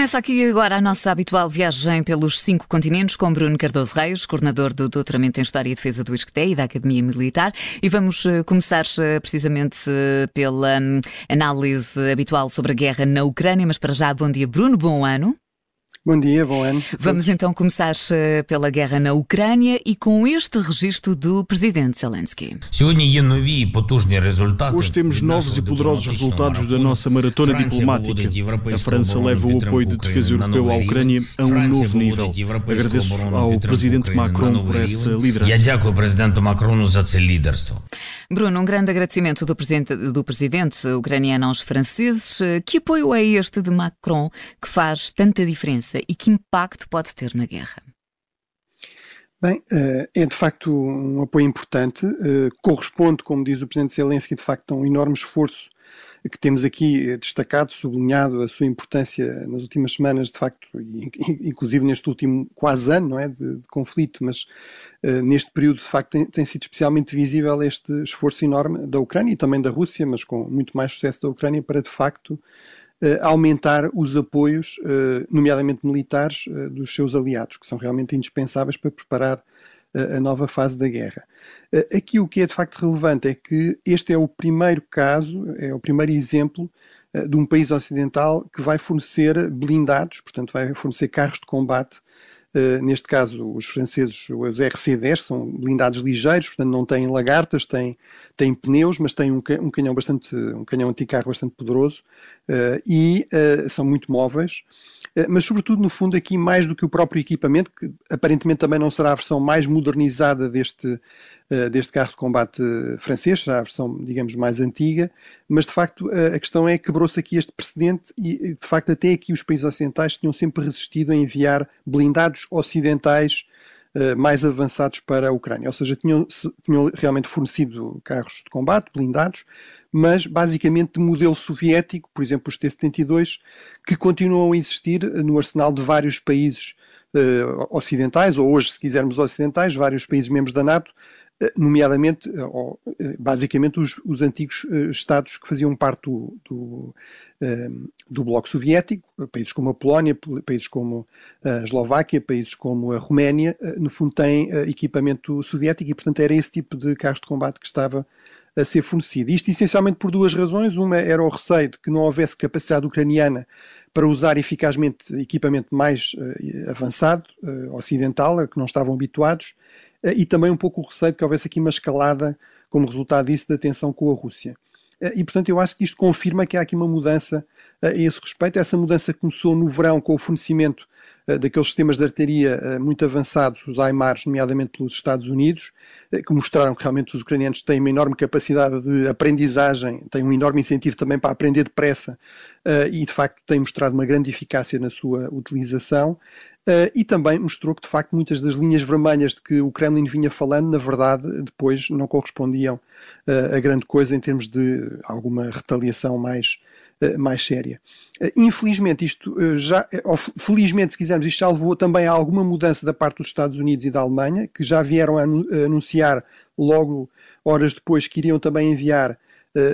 Começa aqui agora a nossa habitual viagem pelos cinco continentes com Bruno Cardoso Reis, coordenador do Doutoramento em História e Defesa do ISCTE e da Academia Militar. E vamos uh, começar uh, precisamente uh, pela um, análise habitual sobre a guerra na Ucrânia. Mas para já, bom dia, Bruno, bom ano. Bom dia, bom ano. Vamos então começar eh, pela guerra na Ucrânia e com este registro do presidente Zelensky. Hoje temos novos e poderosos resultados da nossa maratona diplomática. A França leva o apoio de defesa europeu à Ucrânia a um novo nível. Agradeço ao presidente Macron por essa liderança. Bruno, um grande agradecimento do presidente, do presidente ucraniano aos franceses. Que apoio é este de Macron que faz tanta diferença e que impacto pode ter na guerra? Bem, eh, é de facto um apoio importante. Eh, corresponde, como diz o presidente Zelensky, de facto a um enorme esforço que temos aqui destacado, sublinhado a sua importância nas últimas semanas, de facto, inclusive neste último quase ano não é, de, de conflito, mas uh, neste período, de facto, tem, tem, sido especialmente visível este esforço enorme da Ucrânia e também da Rússia, mas com muito mais sucesso da Ucrânia para, de facto, uh, aumentar os apoios, uh, nomeadamente militares, dos seus aliados, que são realmente indispensáveis para preparar a nova fase da guerra. Aqui o que é de facto relevante é que este é o primeiro caso, é o primeiro exemplo de um país ocidental que vai fornecer blindados, portanto, vai fornecer carros de combate. Neste caso, os franceses, os RC-10, são blindados ligeiros, portanto, não têm lagartas, têm, têm pneus, mas têm um, um canhão bastante, um canhão anticarro bastante poderoso e são muito móveis. Eh, mas sobretudo no fundo aqui mais do que o próprio equipamento, que aparentemente também não será a versão mais modernizada deste, eh, deste carro de combate francês, será a versão, digamos, mais antiga, mas de facto a questão é que quebrou-se aqui este precedente e de facto até aqui os países ocidentais tinham sempre resistido a enviar blindados ocidentais mais avançados para a Ucrânia. Ou seja, tinham, tinham, realmente fornecido carros de combate, blindados, mas basicamente de modelo soviético, por exemplo, os T-72, que continuam a existir no arsenal de vários países ocidentais, ou hoje, se quisermos ocidentais, vários países membros da NATO, nomeadamente, uh, basicamente, os, os antigos Estados que faziam parte do, do, do, Bloco Soviético, países como a Polónia, países como a Eslováquia, países como a Roménia, no fundo têm equipamento soviético e, portanto, era esse tipo de carros de combate que estava a ser fornecido. Isto essencialmente por duas razões. Uma era o receio de que não houvesse capacidade ucraniana para usar eficazmente equipamento mais uh, avançado, uh, ocidental, a que não estavam habituados, uh, e também um pouco o receio de que houvesse aqui uma escalada como resultado disso da tensão com a Rússia. E, portanto, eu acho que isto confirma que há aqui uma mudança a esse respeito. Essa mudança começou no verão com o fornecimento eh, daqueles sistemas de artilharia eh, muito avançados, os AIMARs, nomeadamente pelos Estados Unidos, eh, que mostraram que realmente os ucranianos têm uma enorme capacidade de aprendizagem, têm um enorme incentivo também para aprender depressa e, de facto, têm mostrado uma grande eficácia na sua utilização. Uh, e também mostrou que, de facto, muitas das linhas vermelhas de que o Kremlin vinha falando, na verdade, depois não correspondiam uh, a grande coisa em termos de alguma retaliação mais, uh, mais séria. infelizmente, isto já, ou felizmente, se quisermos, isto já levou também a alguma mudança da parte dos Estados Unidos e da Alemanha, que já vieram a anunciar logo horas depois que iriam também enviar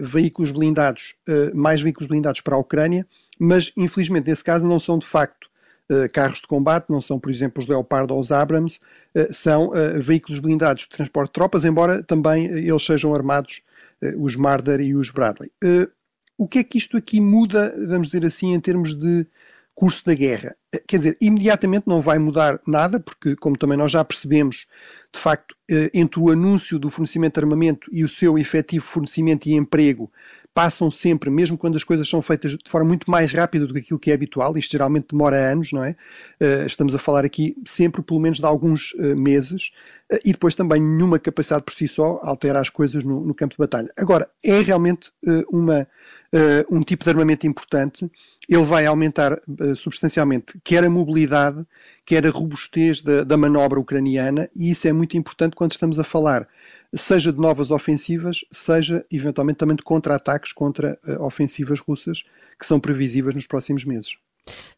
veículos blindados, mais veículos blindados para a Ucrânia, mas infelizmente nesse caso não são de facto carros de combate, não são, por exemplo, os Leopard ou os Abrams, eh, são eh, veículos blindados de transporte de tropas, embora também eles sejam armados, os Marder e os Bradley. O que é que isto aqui muda, vamos dizer assim, em termos de curso da guerra? Quer dizer, imediatamente não vai mudar nada, porque, como também nós já percebemos, de facto, entre o anúncio do fornecimento de armamento e o seu efetivo fornecimento e emprego, passam sempre, mesmo quando as coisas são feitas de forma muito mais rápida do que aquilo que é habitual, isto geralmente demora anos, não é? Uh, estamos a falar aqui sempre, pelo menos, de alguns uh, meses, e depois também nenhuma capacidade por si só altera as coisas no, no campo de batalha. Agora, é realmente uma, um tipo de armamento importante, ele vai aumentar substancialmente quer a mobilidade, quer a robustez da, da manobra ucraniana, e isso é muito importante quando estamos a falar seja de novas ofensivas, seja eventualmente também de contra-ataques contra uh, ofensivas russas que são previsíveis nos próximos meses.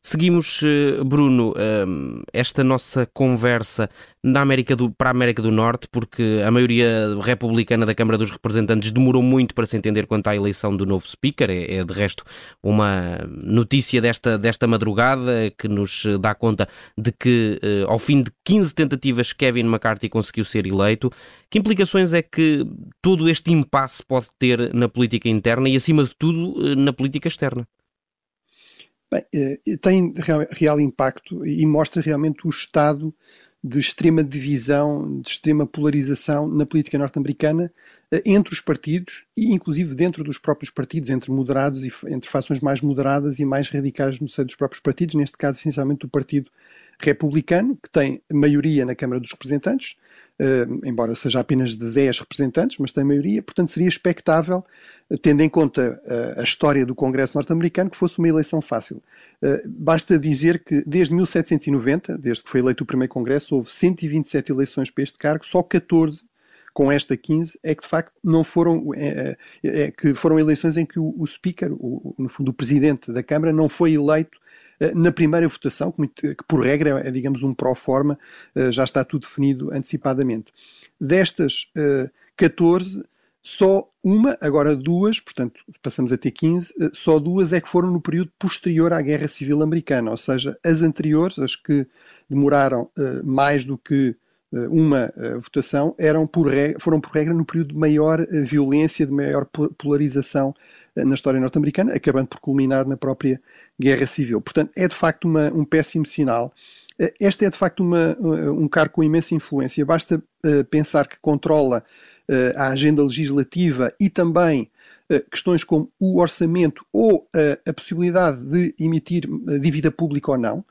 Seguimos, eh, Bruno, ehm, esta nossa conversa na América do, para a América do Norte, porque a maioria republicana da Câmara dos Representantes demorou muito para se entender quanto à eleição do novo Speaker. É, é de resto uma notícia desta, desta madrugada que nos dá conta de que, eh, ao fim de 15 tentativas, Kevin McCarthy conseguiu ser eleito. Que implicações é que todo este impasse pode ter na política interna e, acima de tudo, eh, na política externa? Bem, eh, tem real, real, impacto e mostra realmente o estado de extrema divisão, de extrema polarização na política norte-americana eh, entre os partidos e, inclusive, dentro dos próprios partidos, entre moderados e entre fações mais moderadas e mais radicais no seio dos próprios partidos, neste caso, essencialmente, o Partido Republicano, que tem maioria na Câmara dos Representantes, uh, embora seja apenas de 10 representantes, mas tem maioria, portanto seria expectável, uh, tendo em conta uh, a história do Congresso norte-americano, que fosse uma eleição fácil. basta dizer que desde 1790, desde que foi eleito o primeiro Congresso, houve 127 eleições para este cargo, só 14 com esta 15 é que de facto não foram é, é, é que foram eleições em que o, o speaker, o, no fundo o presidente da Câmara, não foi eleito eh, na primeira votação, que por regra é, digamos, um pró forma, eh, já está tudo definido antecipadamente. Destas 14, eh, só uma, agora duas, portanto passamos a ter 15, só duas é que foram no período posterior à Guerra Civil Americana, ou seja, as anteriores, as que demoraram mais do que uma votação, eram por regra, foram por regra no período de maior violência, de maior polarização na história norte-americana, acabando por culminar na própria Guerra Civil. Portanto, é de facto uma, um péssimo sinal. Eh, este é de facto uma, eh, um cargo com imensa influência. Basta pensar que controla a agenda legislativa e também questões como o orçamento ou a possibilidade de emitir dívida pública ou não.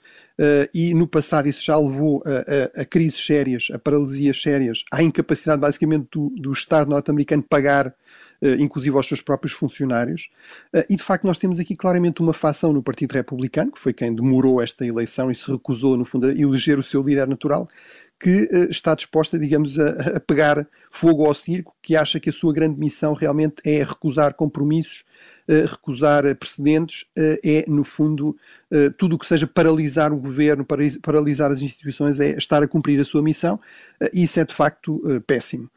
e no passado isso já levou a, a, a, crises sérias, a paralisias sérias, à incapacidade basicamente do, do Estado norte-americano pagar eh, inclusive aos seus próprios funcionários. Eh, e de facto, nós temos aqui claramente uma facção no Partido Republicano, que foi quem demorou esta eleição e se recusou, no fundo, a eleger o seu líder natural, que uh, está disposta, digamos, a, a, pegar fogo ao circo, que acha que a sua grande missão realmente é recusar compromissos, recusar precedentes, é, no fundo, tudo o que seja paralisar o governo, paralisar as instituições, é estar a cumprir a sua missão, e isso é de facto péssimo.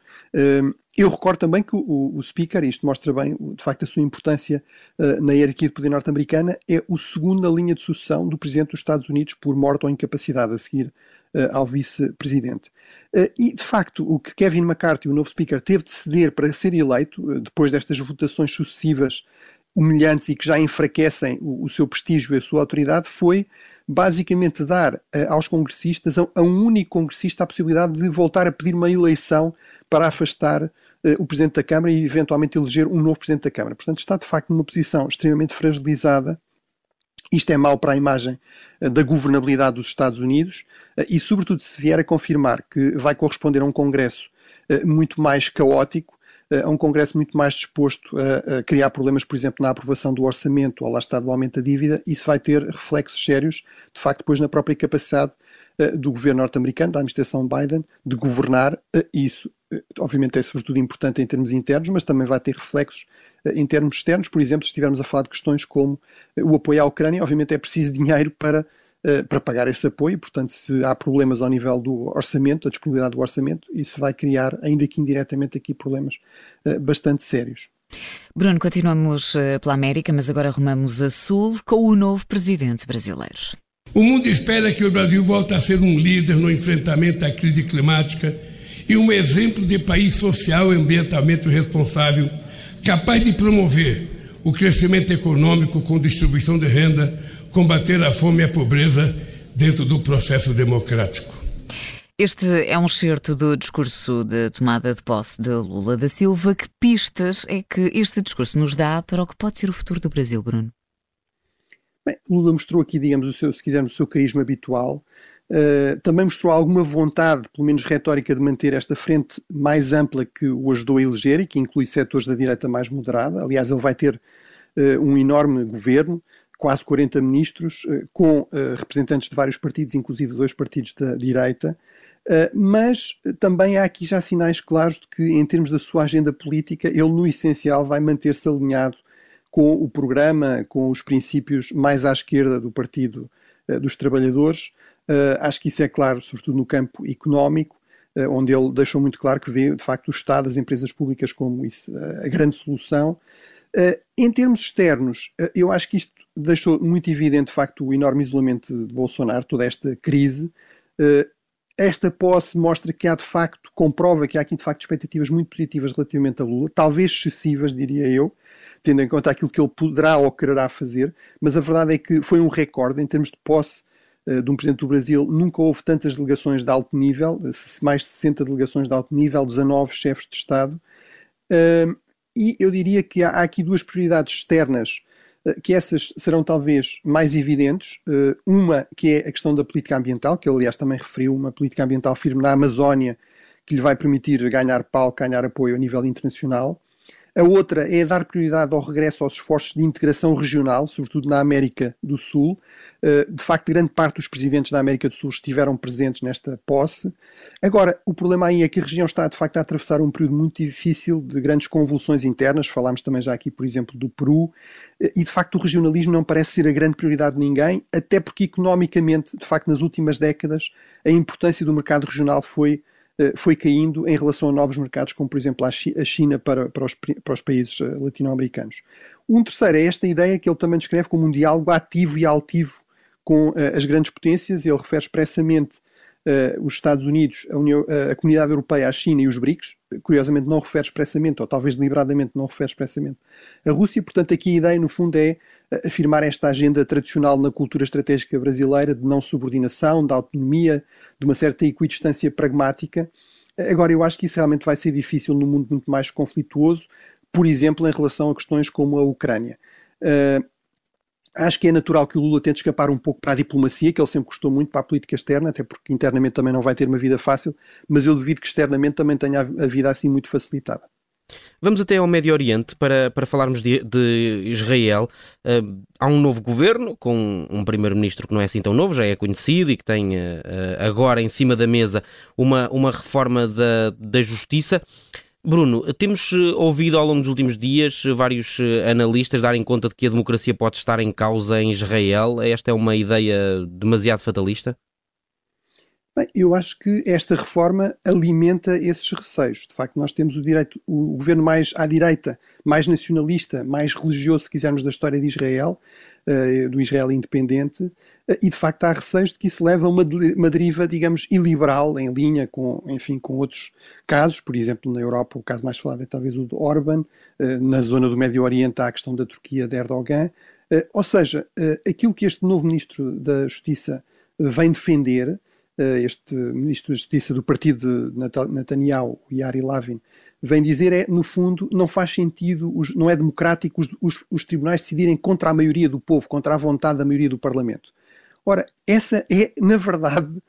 Eu recordo também que o, o, Speaker, isto mostra bem de facto a sua importância uh, na hierarquia de poder norte-americana, é o segundo na linha de sucessão do Presidente dos Estados Unidos por morte ou incapacidade a seguir uh, ao Vice-Presidente. Uh, e de facto, o que Kevin McCarthy, o novo Speaker, teve de ceder para ser eleito, depois destas votações sucessivas humilhantes e que já enfraquecem o, o, seu prestígio e a sua autoridade foi basicamente dar uh, aos congressistas, a, a, um único congressista, a possibilidade de voltar a pedir uma eleição para afastar o Presidente da Câmara e eventualmente eleger um novo Presidente da Câmara. Portanto, está de facto numa posição extremamente fragilizada. Isto é mau para a imagem eh, da governabilidade dos Estados Unidos eh, e, sobretudo, se vier a confirmar que vai corresponder a um Congresso muito mais caótico, a um Congresso muito mais disposto a, criar problemas, por exemplo, na aprovação do orçamento ou lá está do aumento da dívida, isso vai ter reflexos sérios, de facto, depois na própria capacidade do governo norte-americano, da administração Biden, de governar. Isso eh, obviamente é sobretudo importante em termos internos, mas também vai ter reflexos eh, em termos externos. Por exemplo, se estivermos a falar de questões como eh, o apoio à Ucrânia, obviamente é preciso dinheiro para, para pagar esse apoio, portanto, se há problemas ao nível do orçamento, da disponibilidade do orçamento, isso vai criar, ainda que indiretamente, aqui problemas bastante sérios. Bruno, continuamos pela América, mas agora arrumamos a Sul com o novo presidente brasileiro. O mundo espera que o Brasil volte a ser um líder no enfrentamento à crise climática e um exemplo de país social e ambientalmente responsável, capaz de promover o crescimento econômico com distribuição de renda, combater a fome e a pobreza dentro do processo democrático. Este é um excerto do discurso de tomada de posse de Lula da Silva. Que pistas é que este discurso nos dá para o que pode ser o futuro do Brasil, Bruno? Bem, Lula mostrou aqui, digamos, o seu, se quisermos, o seu carisma habitual, Uh, também mostrou alguma vontade, pelo menos retórica, de manter esta frente mais ampla que o ajudou a eleger e que inclui setores da direita mais moderada. Aliás, ele vai ter uh, um enorme governo, quase 40 ministros, uh, com representantes de vários partidos, inclusive dois partidos da direita. mas também há aqui já sinais claros de que, em termos da sua agenda política, ele, no essencial, vai manter-se alinhado com o programa, com os princípios mais à esquerda do Partido dos Trabalhadores. Acho que isso é claro, sobretudo no campo económico, onde ele deixou muito claro que vê, de facto, o Estado, as empresas públicas como isso, a grande solução. Em termos externos, eu acho que isto deixou muito evidente, de facto, o enorme isolamento de Bolsonaro, toda esta crise. Eh, esta posse mostra que há, de facto, comprova que há aqui, de facto, expectativas muito positivas relativamente a Lula, talvez excessivas, diria eu, tendo em conta aquilo que ele poderá ou quererá fazer, mas a verdade é que foi um recorde em termos de posse eh, de um Presidente do Brasil, nunca houve tantas delegações de alto nível, mais de 60 delegações de alto nível, 19 chefes de Estado. E eu diria que há aqui duas prioridades externas eh, que essas serão talvez mais evidentes. Eh, uma que é a questão da política ambiental, que ele aliás também referiu, uma política ambiental firme na Amazónia, que lhe vai permitir ganhar palco, ganhar apoio a nível internacional. A outra é dar prioridade ao regresso aos esforços de integração regional, sobretudo na América do Sul. Eh, de facto, grande parte dos presidentes da América do Sul estiveram presentes nesta posse. Agora, o problema aí é que a região está, de facto, a atravessar um período muito difícil de grandes convulsões internas. Falámos também já aqui, por exemplo, do Peru. Eh, e, de facto, o regionalismo não parece ser a grande prioridade de ninguém, até porque, economicamente, de facto, nas últimas décadas, a importância do mercado regional foi foi caindo em relação a novos mercados, como por exemplo a China para, para, os, para os países eh, latino-americanos. Um terceiro é esta ideia que ele também descreve como um diálogo ativo e altivo com uh, as grandes potências. Ele refere expressamente os Estados Unidos, a, União, a Comunidade Europeia, a China e os BRICS. Curiosamente não refere expressamente, ou talvez deliberadamente não refere expressamente a Rússia. Portanto, aqui a ideia, no fundo, é afirmar esta agenda tradicional na cultura estratégica brasileira de não subordinação, de autonomia, de uma certa equidistância pragmática. Agora, eu acho que isso realmente vai ser difícil num mundo muito mais conflituoso, por exemplo, em relação a questões como a Ucrânia. Uh, acho que é natural que o Lula tente escapar um pouco para a diplomacia, que ele sempre gostou muito para a política externa, até porque internamente também não vai ter uma vida fácil, mas eu duvido que externamente também tenha a vida assim muito facilitada. Vamos até ao Médio Oriente para, para falarmos de, de Israel. Uh, há um novo governo com um primeiro-ministro que não é assim tão novo, já é conhecido e que tem uh, agora em cima da mesa uma, uma reforma da, da justiça. Bruno, temos ouvido ao longo dos últimos dias vários analistas darem conta de que a democracia pode estar em causa em Israel. Esta é uma ideia demasiado fatalista? Bem, eu acho que esta reforma alimenta esses receios. De facto, nós temos o direito, o governo mais à direita, mais nacionalista, mais religioso, se quisermos, da história de Israel, uh, do Israel independente, uh, e de facto há receios de que isso leva a uma, uma deriva, digamos, iliberal, em linha com, enfim, com outros casos. Por exemplo, na Europa, o caso mais falado é talvez o de Orban, uh, na zona do Médio Oriente há a questão da Turquia de Erdogan. ou seja, aquilo que este novo ministro da Justiça vem defender eh, este ministro da Justiça do partido de Netanyahu, Yari Lavin, vem dizer é, no fundo, não faz sentido, não é democrático os, os, os, tribunais decidirem contra a maioria do povo, contra a vontade da maioria do Parlamento. Ora, essa é, na verdade, eh,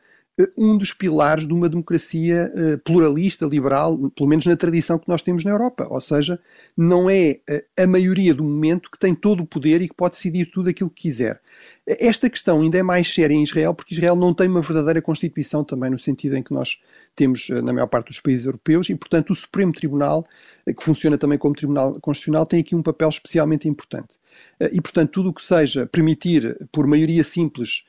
um dos pilares de uma democracia eh, pluralista, liberal, pelo menos na tradição que nós temos na Europa. Ou seja, não é eh, a maioria do momento que tem todo o poder e que pode decidir tudo aquilo que quiser. Esta questão ainda é mais séria em Israel, porque Israel não tem uma verdadeira Constituição, também no sentido em que nós temos na maior parte dos países europeus, e, portanto, o Supremo Tribunal, que funciona também como Tribunal Constitucional, tem aqui um papel especialmente importante. E, portanto, tudo o que seja permitir, por maioria simples,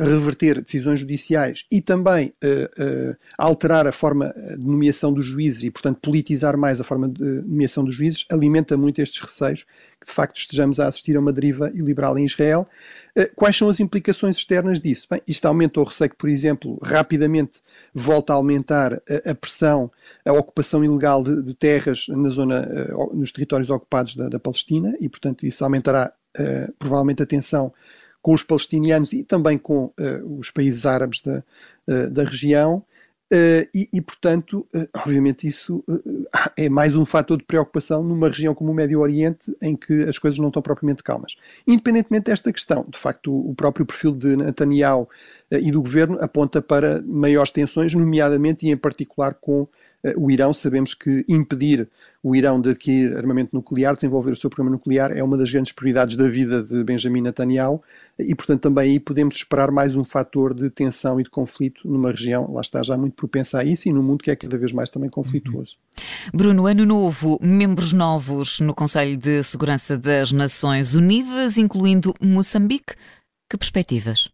reverter decisões judiciais e também uh, uh, alterar a forma de nomeação dos juízes e, portanto, politizar mais a forma de nomeação dos juízes, alimenta muito estes receios que, de facto, estejamos a assistir a uma deriva iliberal em Israel. Uh, quais são as implicações externas disso? Bem, isto aumenta o receio que, por exemplo, rapidamente volta a aumentar a, a pressão, a ocupação ilegal de, de terras na zona, nos territórios ocupados da, da, Palestina e, portanto, isso aumentará provavelmente a tensão com os palestinianos e também com uh, os países árabes da, uh, da região. Uh, e, e, portanto, obviamente, isso é mais um fator de preocupação numa região como o Médio Oriente, em que as coisas não estão propriamente calmas. Independentemente desta questão, de facto, o, próprio perfil de Netanyahu e do governo aponta para maiores tensões, nomeadamente e em particular com o Irão, sabemos que impedir o Irão de adquirir armamento nuclear, desenvolver o seu programa nuclear, é uma das grandes prioridades da vida de Benjamin Netanyahu e, portanto, também aí podemos esperar mais um fator de tensão e de conflito numa região, lá está, já muito propensa a isso e num mundo que é cada vez mais também conflituoso. Bruno, ano novo, membros novos no Conselho de Segurança das Nações Unidas, incluindo Moçambique. Que perspectivas?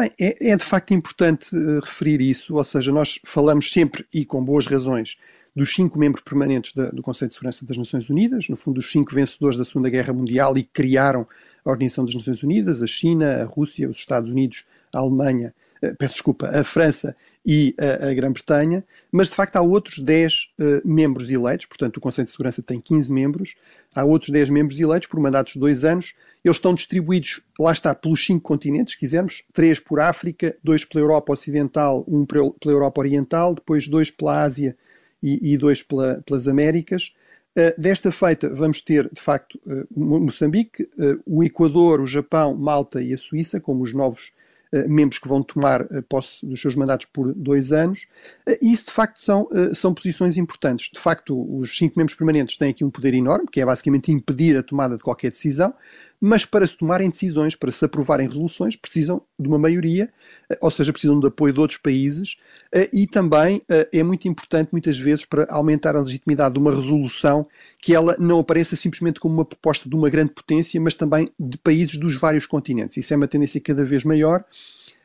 Bem, é, é, de facto importante uh, referir isso, ou seja, nós falamos sempre e com boas razões dos cinco membros permanentes da, do Conselho de Segurança das Nações Unidas, no fundo, os cinco vencedores da Segunda Guerra Mundial e que criaram a Organização das Nações Unidas, a China, a Rússia, os Estados Unidos, a Alemanha, peço desculpa, a França e a, a Grã-Bretanha, mas de facto há outros 10 uh, eh, membros eleitos, portanto o Conselho de Segurança tem 15 membros, há outros 10 membros eleitos por mandatos de dois anos, eles estão distribuídos, lá está, pelos cinco continentes, se quisermos, três por África, dois pela Europa Ocidental, um pela Europa Oriental, depois dois pela Ásia e, e dois pela, pelas Américas. Uh, desta feita vamos ter, de facto, uh, Moçambique, uh, o Equador, o Japão, Malta e a Suíça como os novos eh, membros que vão tomar eh, posse dos seus mandatos por dois anos. Eh, e isso, de facto, são, são posições importantes. De facto, os cinco membros permanentes têm aqui um poder enorme, que é basicamente impedir a tomada de qualquer decisão, mas para se tomarem decisões, para se aprovarem resoluções, precisam de uma maioria, eh, ou seja, precisam de apoio de outros países eh, e também eh, é muito importante, muitas vezes, para aumentar a legitimidade de uma resolução que ela não apareça simplesmente como uma proposta de uma grande potência, mas também de países dos vários continentes. Isso é uma tendência cada vez maior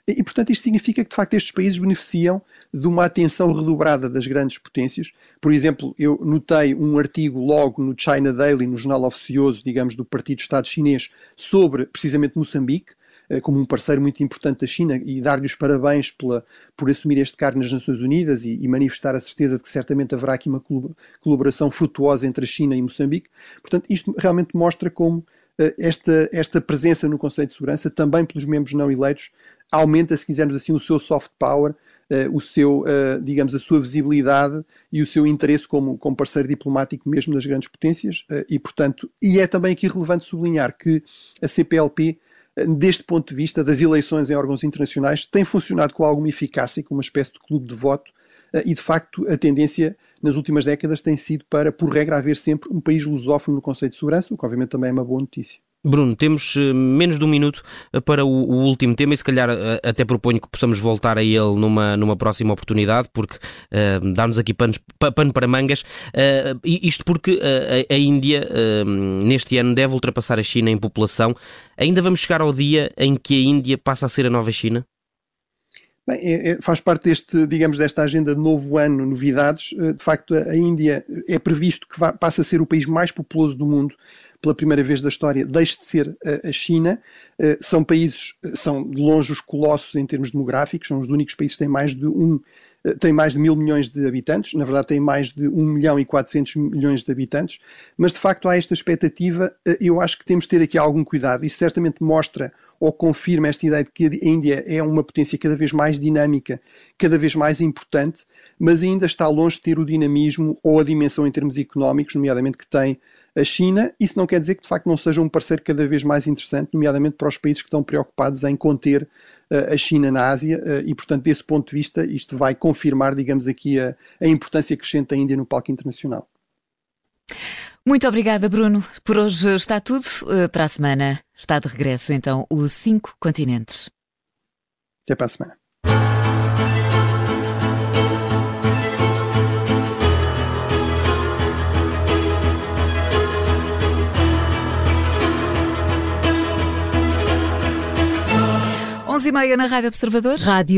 e, portanto, isto significa que, de facto, estes países beneficiam de uma atenção redobrada das grandes potências. Por exemplo, eu notei um artigo logo no China Daily, no jornal oficioso, digamos, do Partido Estado Chinês, sobre precisamente Moçambique, eh, como um parceiro muito importante da China e dar-lhe os parabéns pela, por assumir este cargo nas Nações Unidas e, e, manifestar a certeza de que certamente haverá aqui uma colaboração frutuosa entre a China e Moçambique. Portanto, isto realmente mostra como esta, esta presença no Conselho de Segurança, também pelos membros não eleitos, aumenta, se quisermos assim, o seu soft power, uh, o seu, uh, digamos, a sua visibilidade e o seu interesse como, como parceiro diplomático mesmo das grandes potências e, portanto, e é também aqui relevante sublinhar que a CPLP deste ponto de vista das eleições em órgãos internacionais, tem funcionado com alguma eficácia, como uma espécie de clube de voto, e de facto a tendência nas últimas décadas tem sido para, por regra, haver sempre um país lusófono no Conselho de Segurança, o que obviamente também é uma boa notícia. Bruno, temos eh, menos de um minuto eh, para o, último tema e se calhar eh, até proponho que possamos voltar a ele numa, numa próxima oportunidade, porque uh, dá-nos aqui pano, pano para mangas. Uh, isto porque a, a, Índia neste ano deve ultrapassar a China em população. Ainda vamos chegar ao dia em que a Índia passa a ser a nova China? Bem, é, é, faz parte deste, digamos, desta agenda de novo ano, novidades. Eh, de facto, a Índia é previsto que passe a ser o país mais populoso do mundo pela primeira vez da história, deixe de ser a, a China. Eh, são países, são de longe os colossos em termos demográficos, são os únicos países que têm mais de um tem mais de mil milhões de habitantes, na verdade tem mais de 1 milhão e 400 milhões de habitantes, mas de facto há esta expectativa, eh, eu acho que temos de ter aqui algum cuidado, isso certamente mostra ou confirma esta ideia de que a Índia é uma potência cada vez mais dinâmica, cada vez mais importante, mas ainda está longe de ter o dinamismo ou a dimensão em termos económicos, nomeadamente que tem a China. Isso não quer dizer que de facto não seja um parceiro cada vez mais interessante, nomeadamente para os países que estão preocupados em conter uh, a China na Ásia, uh, e portanto, desse ponto de vista, isto vai confirmar, digamos aqui, a, a importância crescente da Índia no palco internacional. Muito obrigada, Bruno. Por hoje está tudo. Eh, para a semana está de regresso, então, os cinco continentes. Até para a semana. 11 e meia na Rádio Observador. Rádio